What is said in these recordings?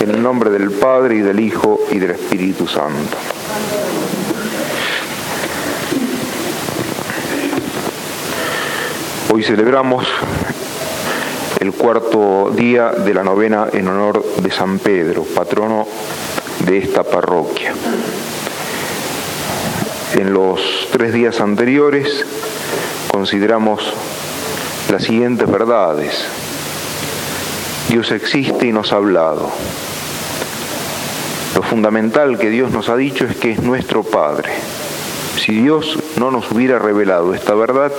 En el nombre del Padre y del Hijo y del Espíritu Santo. Hoy celebramos el cuarto día de la novena en honor de San Pedro, patrono de esta parroquia. En los tres días anteriores consideramos las siguientes verdades. Dios existe y nos ha hablado. Fundamental que Dios nos ha dicho es que es nuestro Padre. Si Dios no nos hubiera revelado esta verdad,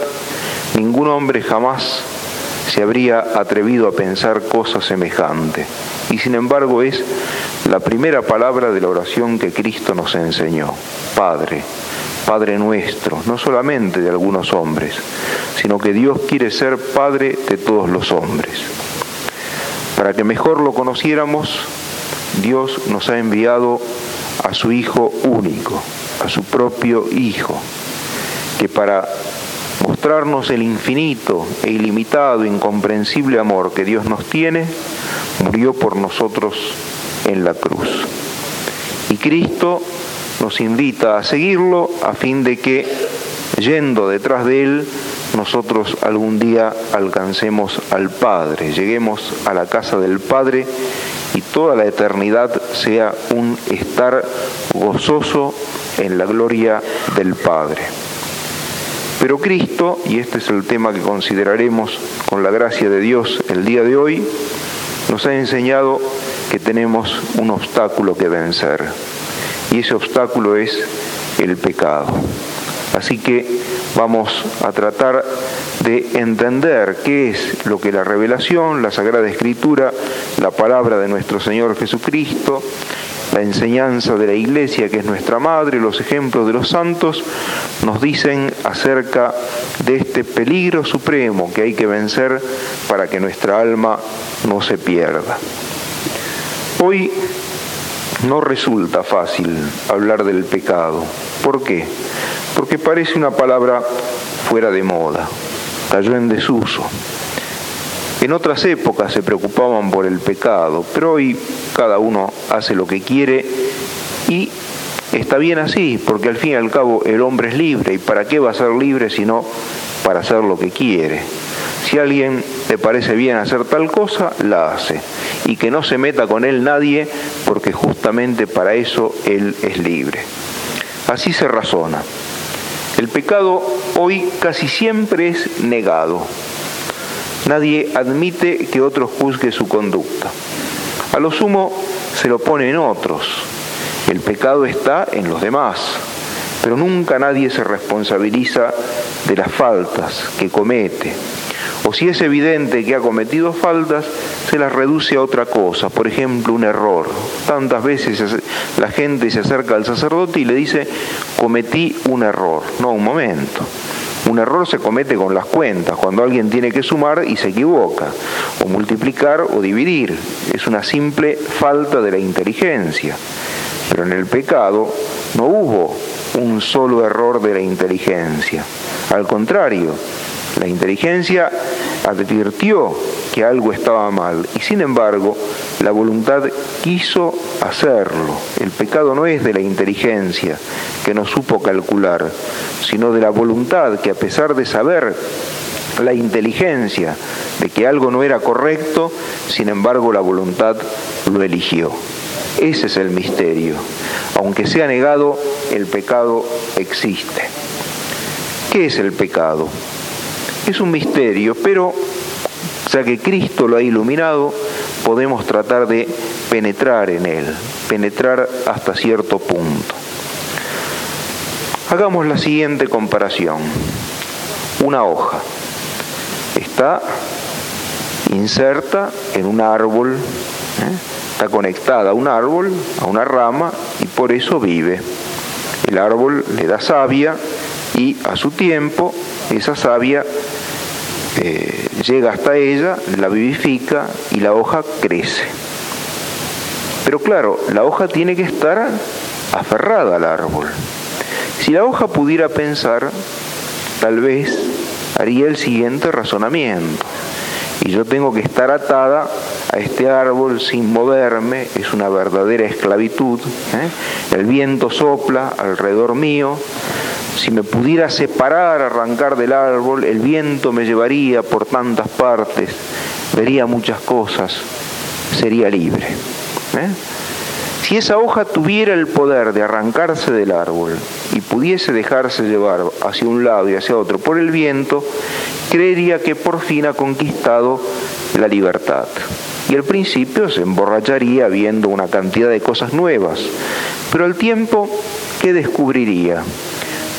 ningún hombre jamás se habría atrevido a pensar cosas semejantes. Y sin embargo es la primera palabra de la oración que Cristo nos enseñó. Padre, Padre nuestro, no solamente de algunos hombres, sino que Dios quiere ser Padre de todos los hombres. Para que mejor lo conociéramos, Dios nos ha enviado a su Hijo único, a su propio Hijo, que para mostrarnos el infinito e ilimitado, incomprensible amor que Dios nos tiene, murió por nosotros en la cruz. Y Cristo nos invita a seguirlo a fin de que, yendo detrás de Él, nosotros algún día alcancemos al Padre, lleguemos a la casa del Padre y toda la eternidad sea un estar gozoso en la gloria del Padre. Pero Cristo, y este es el tema que consideraremos con la gracia de Dios el día de hoy, nos ha enseñado que tenemos un obstáculo que vencer. Y ese obstáculo es el pecado. Así que vamos a tratar de entender qué es lo que la revelación, la Sagrada Escritura, la palabra de nuestro Señor Jesucristo, la enseñanza de la Iglesia, que es nuestra madre, los ejemplos de los santos, nos dicen acerca de este peligro supremo que hay que vencer para que nuestra alma no se pierda. Hoy no resulta fácil hablar del pecado. ¿Por qué? Porque parece una palabra fuera de moda, cayó en desuso. En otras épocas se preocupaban por el pecado, pero hoy cada uno hace lo que quiere y está bien así, porque al fin y al cabo el hombre es libre y para qué va a ser libre sino para hacer lo que quiere. Si a alguien le parece bien hacer tal cosa, la hace. Y que no se meta con él nadie, porque justamente para eso él es libre. Así se razona. El pecado hoy casi siempre es negado. Nadie admite que otro juzgue su conducta. A lo sumo se lo pone en otros. El pecado está en los demás, pero nunca nadie se responsabiliza de las faltas que comete. O si es evidente que ha cometido faltas, se las reduce a otra cosa, por ejemplo, un error. Tantas veces la gente se acerca al sacerdote y le dice, cometí un error. No, un momento. Un error se comete con las cuentas, cuando alguien tiene que sumar y se equivoca, o multiplicar o dividir. Es una simple falta de la inteligencia. Pero en el pecado no hubo un solo error de la inteligencia. Al contrario, la inteligencia advirtió que algo estaba mal y sin embargo la voluntad quiso hacerlo. El pecado no es de la inteligencia que no supo calcular, sino de la voluntad que a pesar de saber la inteligencia de que algo no era correcto, sin embargo la voluntad lo eligió. Ese es el misterio. Aunque sea negado, el pecado existe. ¿Qué es el pecado? Es un misterio, pero ya que Cristo lo ha iluminado, podemos tratar de penetrar en él, penetrar hasta cierto punto. Hagamos la siguiente comparación. Una hoja está inserta en un árbol, ¿eh? está conectada a un árbol, a una rama, y por eso vive. El árbol le da savia y a su tiempo esa savia eh, llega hasta ella, la vivifica y la hoja crece. Pero claro, la hoja tiene que estar aferrada al árbol. Si la hoja pudiera pensar, tal vez haría el siguiente razonamiento. Y yo tengo que estar atada a este árbol sin moverme, es una verdadera esclavitud. ¿eh? El viento sopla alrededor mío, si me pudiera separar, arrancar del árbol, el viento me llevaría por tantas partes, vería muchas cosas, sería libre. ¿eh? Si esa hoja tuviera el poder de arrancarse del árbol y pudiese dejarse llevar hacia un lado y hacia otro por el viento, creería que por fin ha conquistado la libertad. Y al principio se emborracharía viendo una cantidad de cosas nuevas, pero al tiempo, ¿qué descubriría?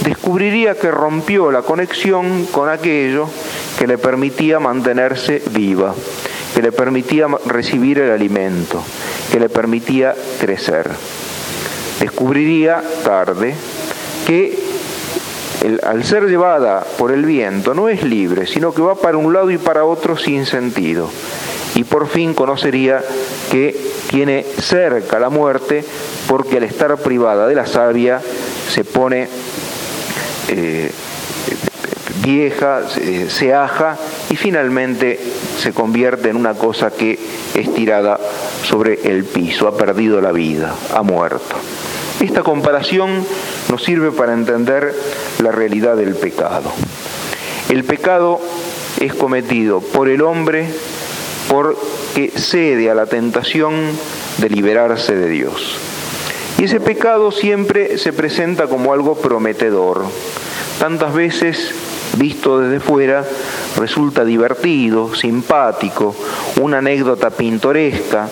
Descubriría que rompió la conexión con aquello que le permitía mantenerse viva, que le permitía recibir el alimento, que le permitía crecer. Descubriría tarde que al ser llevada por el viento no es libre, sino que va para un lado y para otro sin sentido. Y por fin conocería que tiene cerca la muerte porque al estar privada de la savia se pone eh, vieja, se aja y finalmente se convierte en una cosa que es tirada sobre el piso, ha perdido la vida, ha muerto. Esta comparación nos sirve para entender la realidad del pecado. El pecado es cometido por el hombre porque cede a la tentación de liberarse de Dios. Y ese pecado siempre se presenta como algo prometedor. Tantas veces, visto desde fuera, resulta divertido, simpático, una anécdota pintoresca,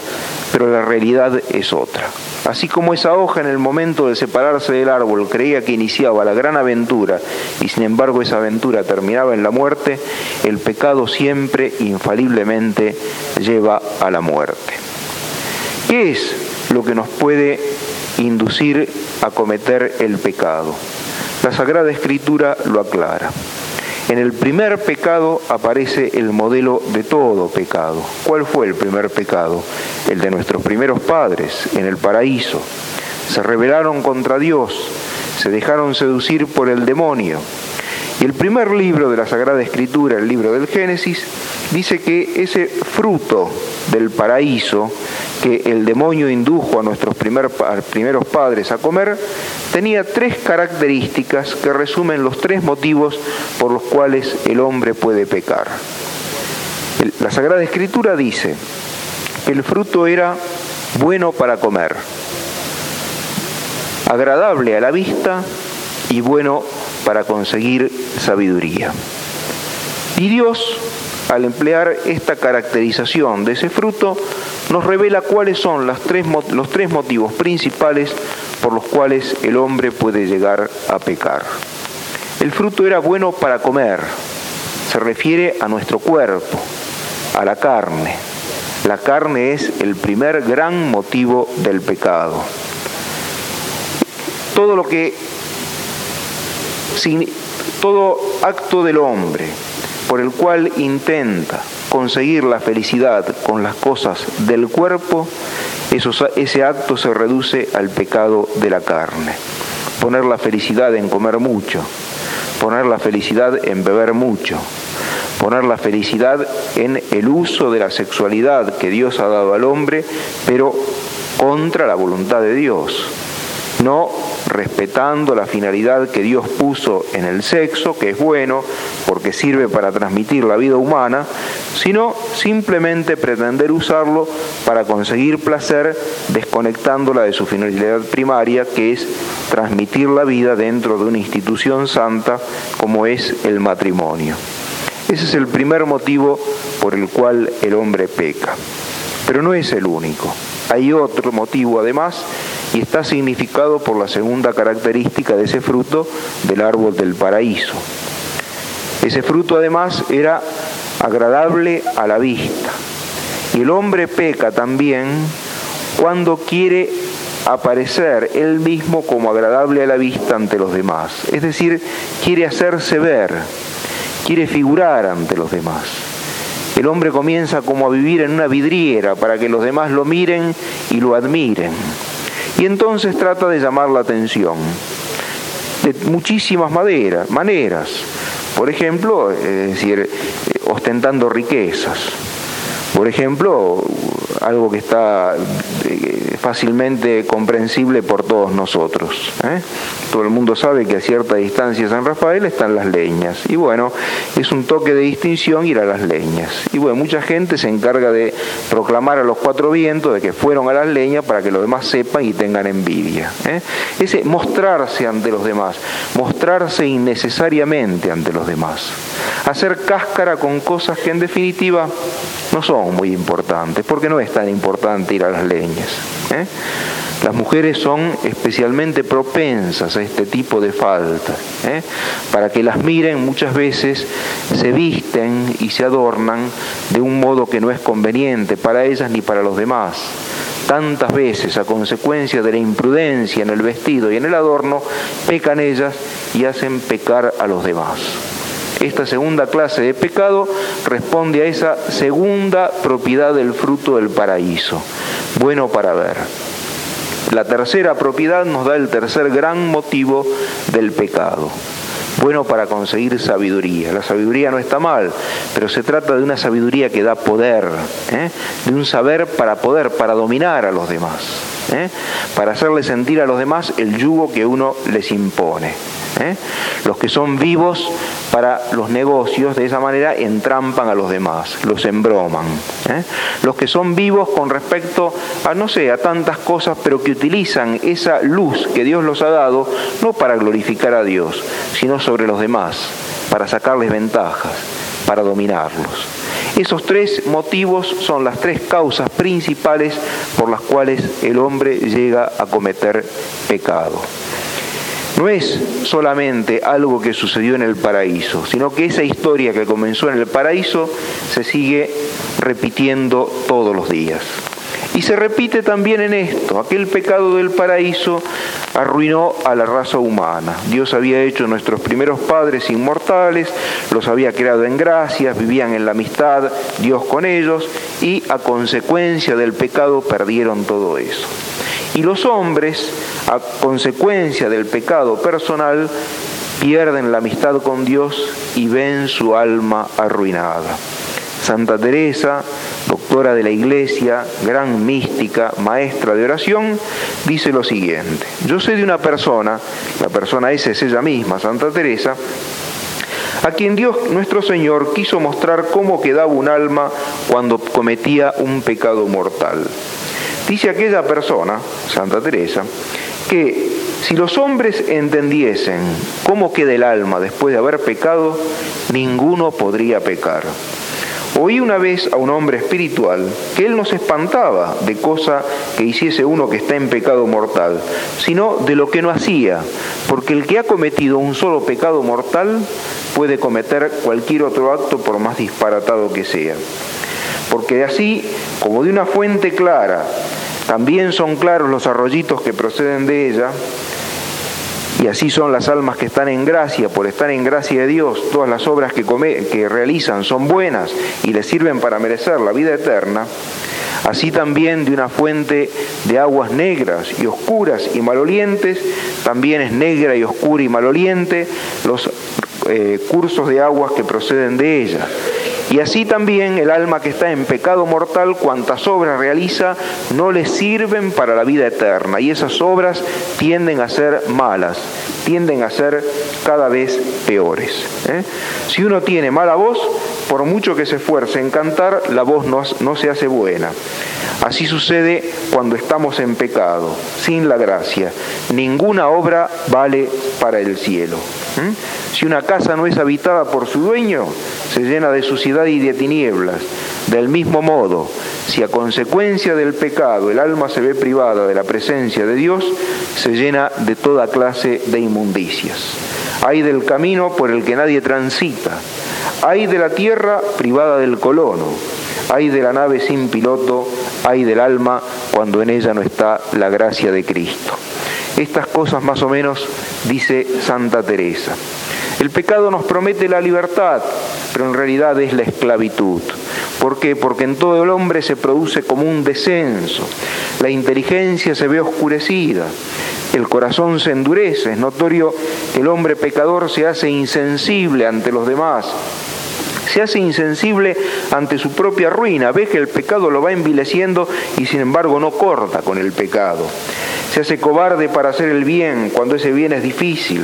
pero la realidad es otra. Así como esa hoja en el momento de separarse del árbol creía que iniciaba la gran aventura y sin embargo esa aventura terminaba en la muerte, el pecado siempre infaliblemente lleva a la muerte. ¿Qué es lo que nos puede inducir a cometer el pecado? La Sagrada Escritura lo aclara. En el primer pecado aparece el modelo de todo pecado. ¿Cuál fue el primer pecado? El de nuestros primeros padres en el paraíso. Se rebelaron contra Dios, se dejaron seducir por el demonio. Y el primer libro de la Sagrada Escritura, el libro del Génesis, dice que ese fruto del paraíso que el demonio indujo a nuestros primeros padres a comer, tenía tres características que resumen los tres motivos por los cuales el hombre puede pecar. La Sagrada Escritura dice que el fruto era bueno para comer, agradable a la vista y bueno para conseguir sabiduría. Y Dios, al emplear esta caracterización de ese fruto, nos revela cuáles son los tres motivos principales por los cuales el hombre puede llegar a pecar. El fruto era bueno para comer, se refiere a nuestro cuerpo, a la carne. La carne es el primer gran motivo del pecado. Todo lo que todo acto del hombre por el cual intenta conseguir la felicidad con las cosas del cuerpo, ese acto se reduce al pecado de la carne. Poner la felicidad en comer mucho, poner la felicidad en beber mucho, poner la felicidad en el uso de la sexualidad que Dios ha dado al hombre, pero contra la voluntad de Dios. No respetando la finalidad que Dios puso en el sexo, que es bueno porque sirve para transmitir la vida humana, sino simplemente pretender usarlo para conseguir placer desconectándola de su finalidad primaria, que es transmitir la vida dentro de una institución santa como es el matrimonio. Ese es el primer motivo por el cual el hombre peca. Pero no es el único. Hay otro motivo además y está significado por la segunda característica de ese fruto del árbol del paraíso. Ese fruto además era agradable a la vista. Y el hombre peca también cuando quiere aparecer él mismo como agradable a la vista ante los demás. Es decir, quiere hacerse ver, quiere figurar ante los demás. El hombre comienza como a vivir en una vidriera para que los demás lo miren y lo admiren. Y entonces trata de llamar la atención de muchísimas maneras. Por ejemplo, decir, eh, ostentando riquezas, Por ejemplo, algo que está eh, fácilmente comprensible por todos nosotros. ¿eh? Todo el mundo sabe que a cierta distancia de San Rafael están las leñas. Y bueno, es un toque de distinción ir a las leñas. Y bueno, mucha gente se encarga de proclamar a los cuatro vientos de que fueron a las leñas para que los demás sepan y tengan envidia. ¿eh? Ese mostrarse ante los demás, mostrarse innecesariamente ante los demás. Hacer cáscara con cosas que en definitiva no son muy importantes, porque no es tan importante ir a las leñas. ¿eh? Las mujeres son especialmente propensas a este tipo de faltas. ¿eh? Para que las miren muchas veces se visten y se adornan de un modo que no es conveniente para ellas ni para los demás. Tantas veces a consecuencia de la imprudencia en el vestido y en el adorno, pecan ellas y hacen pecar a los demás. Esta segunda clase de pecado responde a esa segunda propiedad del fruto del paraíso, bueno para ver. La tercera propiedad nos da el tercer gran motivo del pecado, bueno para conseguir sabiduría. La sabiduría no está mal, pero se trata de una sabiduría que da poder, ¿eh? de un saber para poder, para dominar a los demás, ¿eh? para hacerle sentir a los demás el yugo que uno les impone. ¿eh? Los que son vivos para los negocios, de esa manera entrampan a los demás, los embroman. ¿eh? Los que son vivos con respecto a, no sé, a tantas cosas, pero que utilizan esa luz que Dios los ha dado, no para glorificar a Dios, sino sobre los demás, para sacarles ventajas, para dominarlos. Esos tres motivos son las tres causas principales por las cuales el hombre llega a cometer pecado no es solamente algo que sucedió en el paraíso, sino que esa historia que comenzó en el paraíso se sigue repitiendo todos los días. Y se repite también en esto, aquel pecado del paraíso arruinó a la raza humana. Dios había hecho nuestros primeros padres inmortales, los había creado en gracias, vivían en la amistad, Dios con ellos, y a consecuencia del pecado perdieron todo eso. Y los hombres, a consecuencia del pecado personal, pierden la amistad con Dios y ven su alma arruinada. Santa Teresa, doctora de la Iglesia, gran mística, maestra de oración, dice lo siguiente. Yo sé de una persona, la persona esa es ella misma, Santa Teresa, a quien Dios nuestro Señor quiso mostrar cómo quedaba un alma cuando cometía un pecado mortal. Dice aquella persona, Santa Teresa, que si los hombres entendiesen cómo queda el alma después de haber pecado, ninguno podría pecar. Oí una vez a un hombre espiritual que él no se espantaba de cosa que hiciese uno que está en pecado mortal, sino de lo que no hacía, porque el que ha cometido un solo pecado mortal puede cometer cualquier otro acto por más disparatado que sea. Porque así, como de una fuente clara, también son claros los arroyitos que proceden de ella, y así son las almas que están en gracia, por estar en gracia de Dios, todas las obras que, realizan son buenas y les sirven para merecer la vida eterna, así también de una fuente de aguas negras y oscuras y malolientes, también es negra y oscura y maloliente los eh, cursos de aguas que proceden de ella. Y así también el alma que está en pecado mortal, cuantas obras realiza, no le sirven para la vida eterna. Y esas obras tienden a ser malas, tienden a ser cada vez peores. ¿eh? Si uno tiene mala voz, por mucho que se esfuerce en cantar, la voz no, no se hace buena. Así sucede cuando estamos en pecado, sin la gracia. Ninguna obra vale para el cielo. Si una casa no es habitada por su dueño, se llena de suciedad y de tinieblas. Del mismo modo, si a consecuencia del pecado el alma se ve privada de la presencia de Dios, se llena de toda clase de inmundicias. Hay del camino por el que nadie transita, hay de la tierra privada del colono, hay de la nave sin piloto, hay del alma cuando en ella no está la gracia de Cristo. Estas cosas más o menos dice Santa Teresa. El pecado nos promete la libertad, pero en realidad es la esclavitud. ¿Por qué? Porque en todo el hombre se produce como un descenso, la inteligencia se ve oscurecida, el corazón se endurece, es notorio que el hombre pecador se hace insensible ante los demás, Se hace insensible ante su propia ruina, ve que el pecado lo va envileciendo y sin embargo no corta con el pecado. Se hace cobarde para hacer el bien cuando ese bien es difícil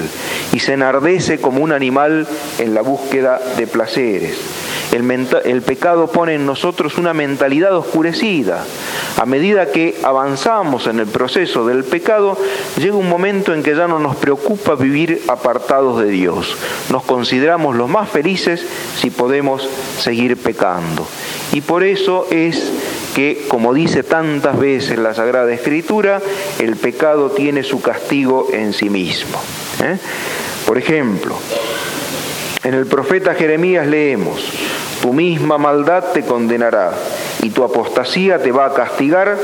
y se enardece como un animal en la búsqueda de placeres. El, pecado pone en nosotros una mentalidad oscurecida. A medida que avanzamos en el proceso del pecado, llega un momento en que ya no nos preocupa vivir apartados de Dios. Nos consideramos los más felices si podemos seguir pecando. Y por eso es que, como dice tantas veces la Sagrada Escritura, el pecado tiene su castigo en sí mismo. ¿eh? Por ejemplo, en el profeta Jeremías leemos, tu misma maldad te condenará y tu apostasía te va a castigar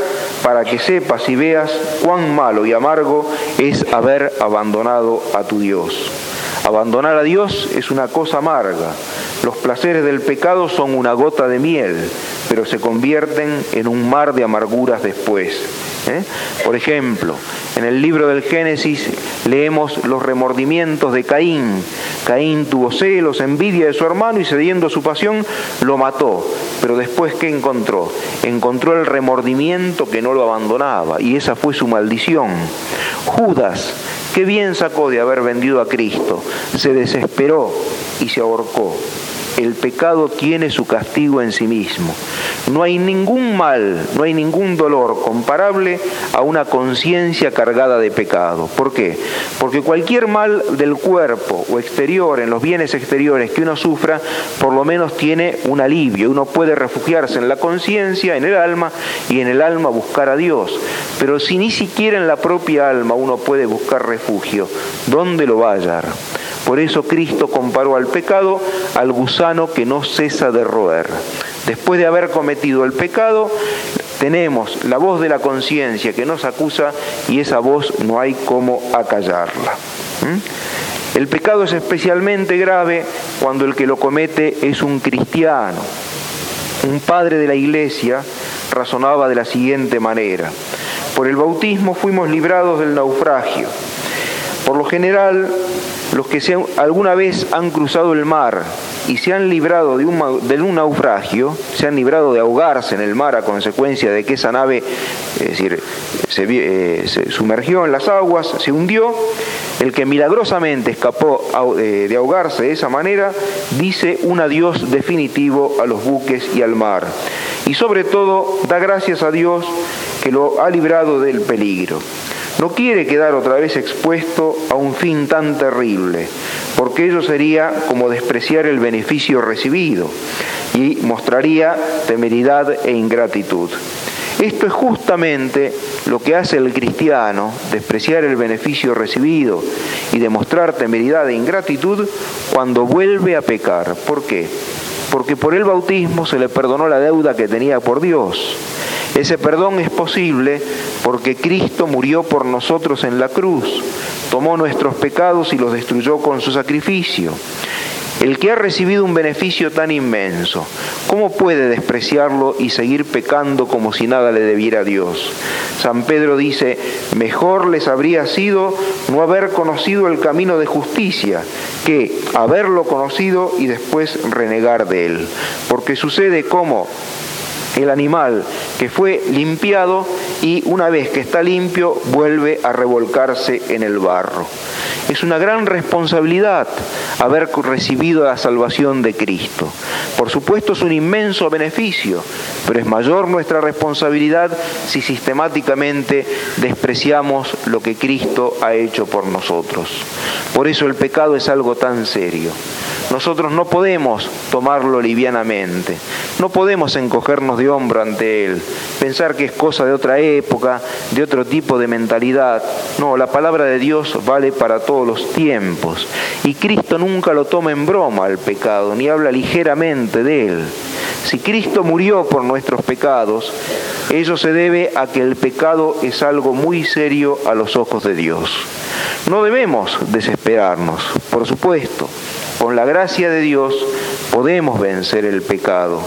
para que sepas y veas cuán malo y amargo es haber abandonado a tu Dios. Abandonar a Dios es una cosa amarga. Los placeres del pecado son una gota de miel, pero se convierten en un mar de amarguras después. ¿eh? Por ejemplo, en el libro del Génesis leemos los remordimientos de Caín. Caín tuvo celos, envidia de su hermano y cediendo a su pasión lo mató. Pero después, ¿qué encontró? Encontró el remordimiento que no lo abandonaba y esa fue su maldición. Judas, qué bien sacó de haber vendido a Cristo, se desesperó y se ahorcó el pecado tiene su castigo en sí mismo. No hay ningún mal, no hay ningún dolor comparable a una conciencia cargada de pecado. ¿Por qué? Porque cualquier mal del cuerpo o exterior, en los bienes exteriores que uno sufra, por lo menos tiene un alivio. Uno puede refugiarse en la conciencia, en el alma, y en el alma buscar a Dios. Pero si ni siquiera en la propia alma uno puede buscar refugio, ¿dónde lo va a hallar? Por eso Cristo comparó al pecado al gusano que no cesa de roer. Después de haber cometido el pecado, tenemos la voz de la conciencia que nos acusa y esa voz no hay cómo acallarla. ¿Mm? El pecado es especialmente grave cuando el que lo comete es un cristiano. Un padre de la iglesia razonaba de la siguiente manera. Por el bautismo fuimos librados del naufragio. Por lo general, los que alguna vez han cruzado el mar y se han librado de un, naufragio, se han librado de ahogarse en el mar a consecuencia de que esa nave es decir, se, eh, sumergió en las aguas, se hundió, el que milagrosamente escapó eh, de ahogarse de esa manera, dice un adiós definitivo a los buques y al mar. Y sobre todo da gracias a Dios que lo ha librado del peligro. No quiere quedar otra vez expuesto a un fin tan terrible, porque ello sería como despreciar el beneficio recibido y mostraría temeridad e ingratitud. Esto es justamente lo que hace el cristiano, despreciar el beneficio recibido y demostrar temeridad e ingratitud cuando vuelve a pecar. ¿Por qué? Porque por el bautismo se le perdonó la deuda que tenía por Dios ese perdón es posible porque Cristo murió por nosotros en la cruz, tomó nuestros pecados y los destruyó con su sacrificio. El que ha recibido un beneficio tan inmenso, ¿cómo puede despreciarlo y seguir pecando como si nada le debiera a Dios? San Pedro dice, mejor les habría sido no haber conocido el camino de justicia que haberlo conocido y después renegar de él. Porque sucede como el animal que fue limpiado y una vez que está limpio vuelve a revolcarse en el barro. Es una gran responsabilidad haber recibido la salvación de Cristo. Por supuesto es un inmenso beneficio, pero es mayor nuestra responsabilidad si sistemáticamente despreciamos lo que Cristo ha hecho por nosotros. Por eso el pecado es algo tan serio. Nosotros no podemos tomarlo livianamente, no podemos encogernos de hombro ante él, pensar que es cosa de otra época, de otro tipo de mentalidad. No, la palabra de Dios vale para todos los tiempos y Cristo nunca lo toma en broma al pecado, ni habla ligeramente de él. Si Cristo murió por nuestros pecados, ello se debe a que el pecado es algo muy serio a los ojos de Dios. No debemos desesperarnos, por supuesto. Con la gracia de Dios podemos vencer el pecado,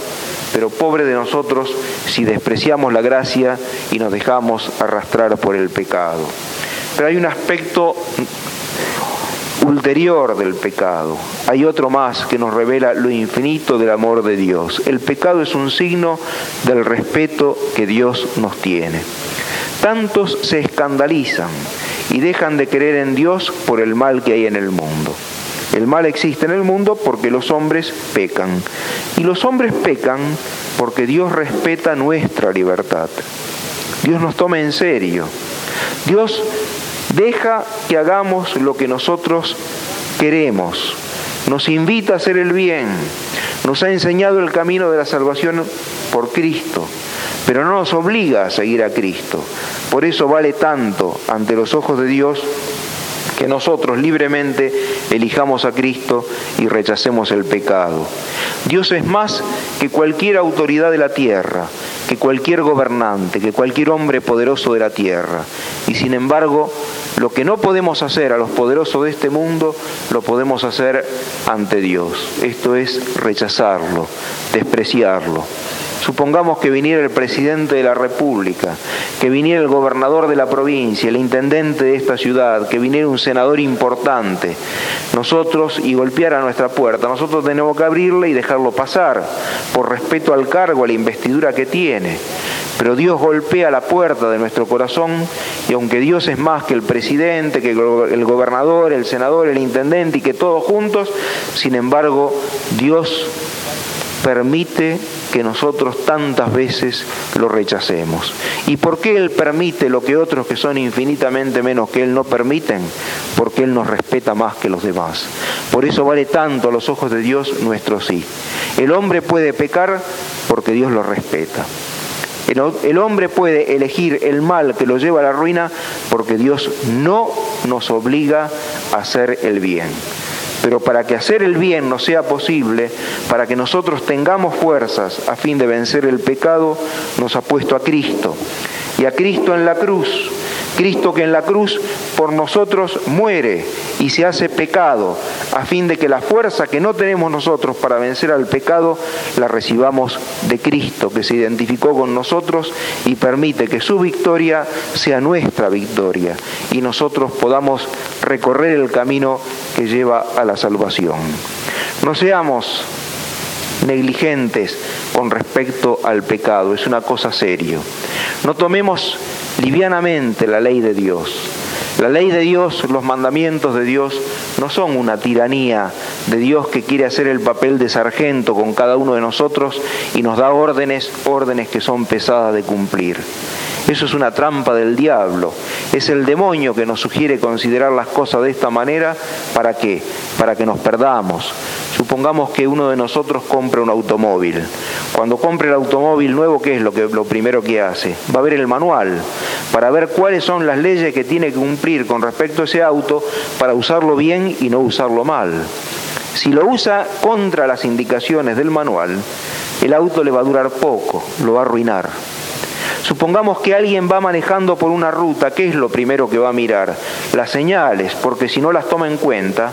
pero pobre de nosotros si despreciamos la gracia y nos dejamos arrastrar por el pecado. Pero hay un aspecto ulterior del pecado. Hay otro más que nos revela lo infinito del amor de Dios. El pecado es un signo del respeto que Dios nos tiene. Tantos se escandalizan y dejan de creer en Dios por el mal que hay en el mundo. El mal existe en el mundo porque los hombres pecan. Y los hombres pecan porque Dios respeta nuestra libertad. Dios nos toma en serio. Dios deja que hagamos lo que nosotros queremos. Nos invita a hacer el bien. Nos ha enseñado el camino de la salvación por Cristo, pero no nos obliga a seguir a Cristo. Por eso vale tanto ante los ojos de Dios que nosotros libremente elijamos a Cristo y rechacemos el pecado. Dios es más que cualquier autoridad de la tierra, que cualquier gobernante, que cualquier hombre poderoso de la tierra. Y sin embargo, lo que no podemos hacer a los poderosos de este mundo, lo podemos hacer ante Dios. Esto es rechazarlo, despreciarlo. Supongamos que viniera el presidente de la República, que viniera el gobernador de la provincia, el intendente de esta ciudad, que viniera un senador importante, nosotros y golpeara nuestra puerta, nosotros tenemos que abrirle y dejarlo pasar, por respeto al cargo, a la investidura que tiene. Pero Dios golpea la puerta de nuestro corazón y aunque Dios es más que el presidente, que el gobernador, el senador, el intendente y que todos juntos, sin embargo Dios permite que nosotros tantas veces lo rechacemos. ¿Y por qué Él permite lo que otros que son infinitamente menos que Él no permiten? Porque Él nos respeta más que los demás. Por eso vale tanto a los ojos de Dios nuestro sí. El hombre puede pecar porque Dios lo respeta. El, hombre puede elegir el mal que lo lleva a la ruina porque Dios no nos obliga a hacer el bien. Pero para que hacer el bien no sea posible, para que nosotros tengamos fuerzas a fin de vencer el pecado, nos ha puesto a Cristo. Y a Cristo en la cruz. Cristo que en la cruz por nosotros muere y se hace pecado, a fin de que la fuerza que no tenemos nosotros para vencer al pecado, la recibamos de Cristo, que se identificó con nosotros y permite que su victoria sea nuestra victoria y nosotros podamos recorrer el camino que lleva a la salvación. No seamos negligentes con respecto al pecado, es una cosa seria. No tomemos livianamente la ley de Dios. La ley de Dios, los mandamientos de Dios, no son una tiranía de Dios que quiere hacer el papel de sargento con cada uno de nosotros y nos da órdenes, órdenes que son pesadas de cumplir. Eso es una trampa del diablo. Es el demonio que nos sugiere considerar las cosas de esta manera. ¿Para qué? Para que nos perdamos. Supongamos que uno de nosotros compra un automóvil. Cuando compre el automóvil nuevo, ¿qué es lo, que, lo primero que hace? Va a ver el manual para ver cuáles son las leyes que tiene que cumplir con respecto a ese auto para usarlo bien y no usarlo mal. Si lo usa contra las indicaciones del manual, el auto le va a durar poco, lo va a arruinar. Supongamos que alguien va manejando por una ruta, ¿qué es lo primero que va a mirar? Las señales, porque si no las toma en cuenta,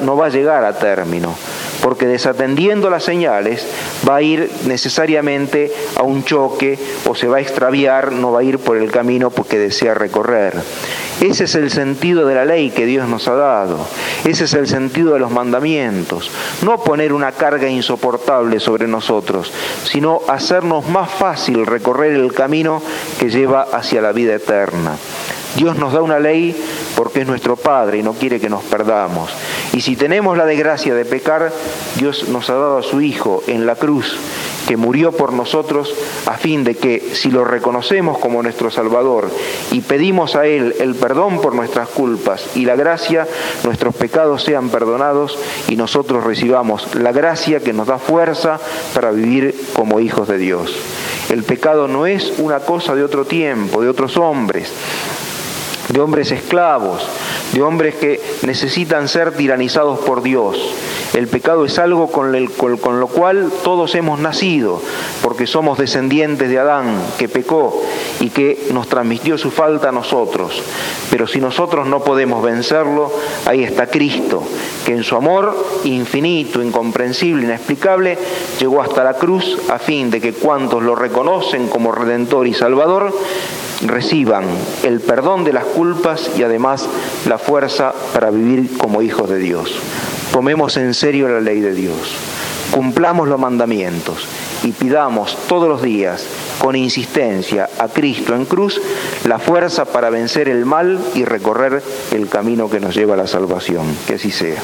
no va a llegar a término porque desatendiendo las señales va a ir necesariamente a un choque o se va a extraviar, no va a ir por el camino porque desea recorrer. Ese es el sentido de la ley que Dios nos ha dado. Ese es el sentido de los mandamientos. No poner una carga insoportable sobre nosotros, sino hacernos más fácil recorrer el camino que lleva hacia la vida eterna. Dios nos da una ley porque es nuestro Padre y no quiere que nos perdamos. Y si tenemos la desgracia de pecar, Dios nos ha dado a su Hijo en la cruz, que murió por nosotros, a fin de que si lo reconocemos como nuestro Salvador y pedimos a Él el perdón por nuestras culpas y la gracia, nuestros pecados sean perdonados y nosotros recibamos la gracia que nos da fuerza para vivir como hijos de Dios. El pecado no es una cosa de otro tiempo, de otros hombres de hombres esclavos, de hombres que necesitan ser tiranizados por Dios. El pecado es algo con, lo cual todos hemos nacido, porque somos descendientes de Adán, que pecó y que nos transmitió su falta a nosotros. Pero si nosotros no podemos vencerlo, ahí está Cristo, que en su amor infinito, incomprensible, inexplicable, llegó hasta la cruz a fin de que cuantos lo reconocen como Redentor y Salvador, reciban el perdón de las culpas y además la fuerza para vivir como hijos de Dios. Tomemos en serio la ley de Dios, cumplamos los mandamientos y pidamos todos los días con insistencia a Cristo en cruz la fuerza para vencer el mal y recorrer el camino que nos lleva a la salvación. Que así sea.